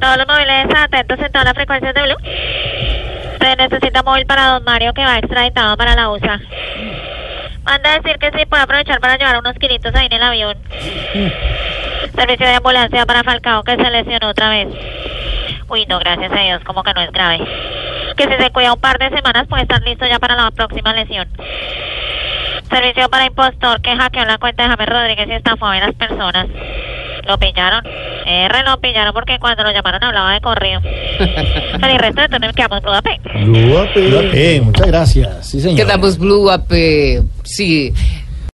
Todos los móviles atentos en todas las frecuencias de Blue. Se necesita móvil para Don Mario que va extraditado para la USA. Manda a decir que sí puede aprovechar para llevar unos kilitos ahí en el avión. Servicio de ambulancia para Falcao que se lesionó otra vez. Uy, no, gracias a Dios, como que no es grave. Que si se cuida un par de semanas puede estar listo ya para la próxima lesión. Servicio para impostor que hackeó la cuenta de James Rodríguez y estafó a varias personas. Lo pillaron. R lo pillaron porque cuando lo llamaron hablaba de correo. Pero el resto de turno quedamos Blue AP. Blue AP. muchas gracias. Sí, señor. Quedamos Blue eh, sí.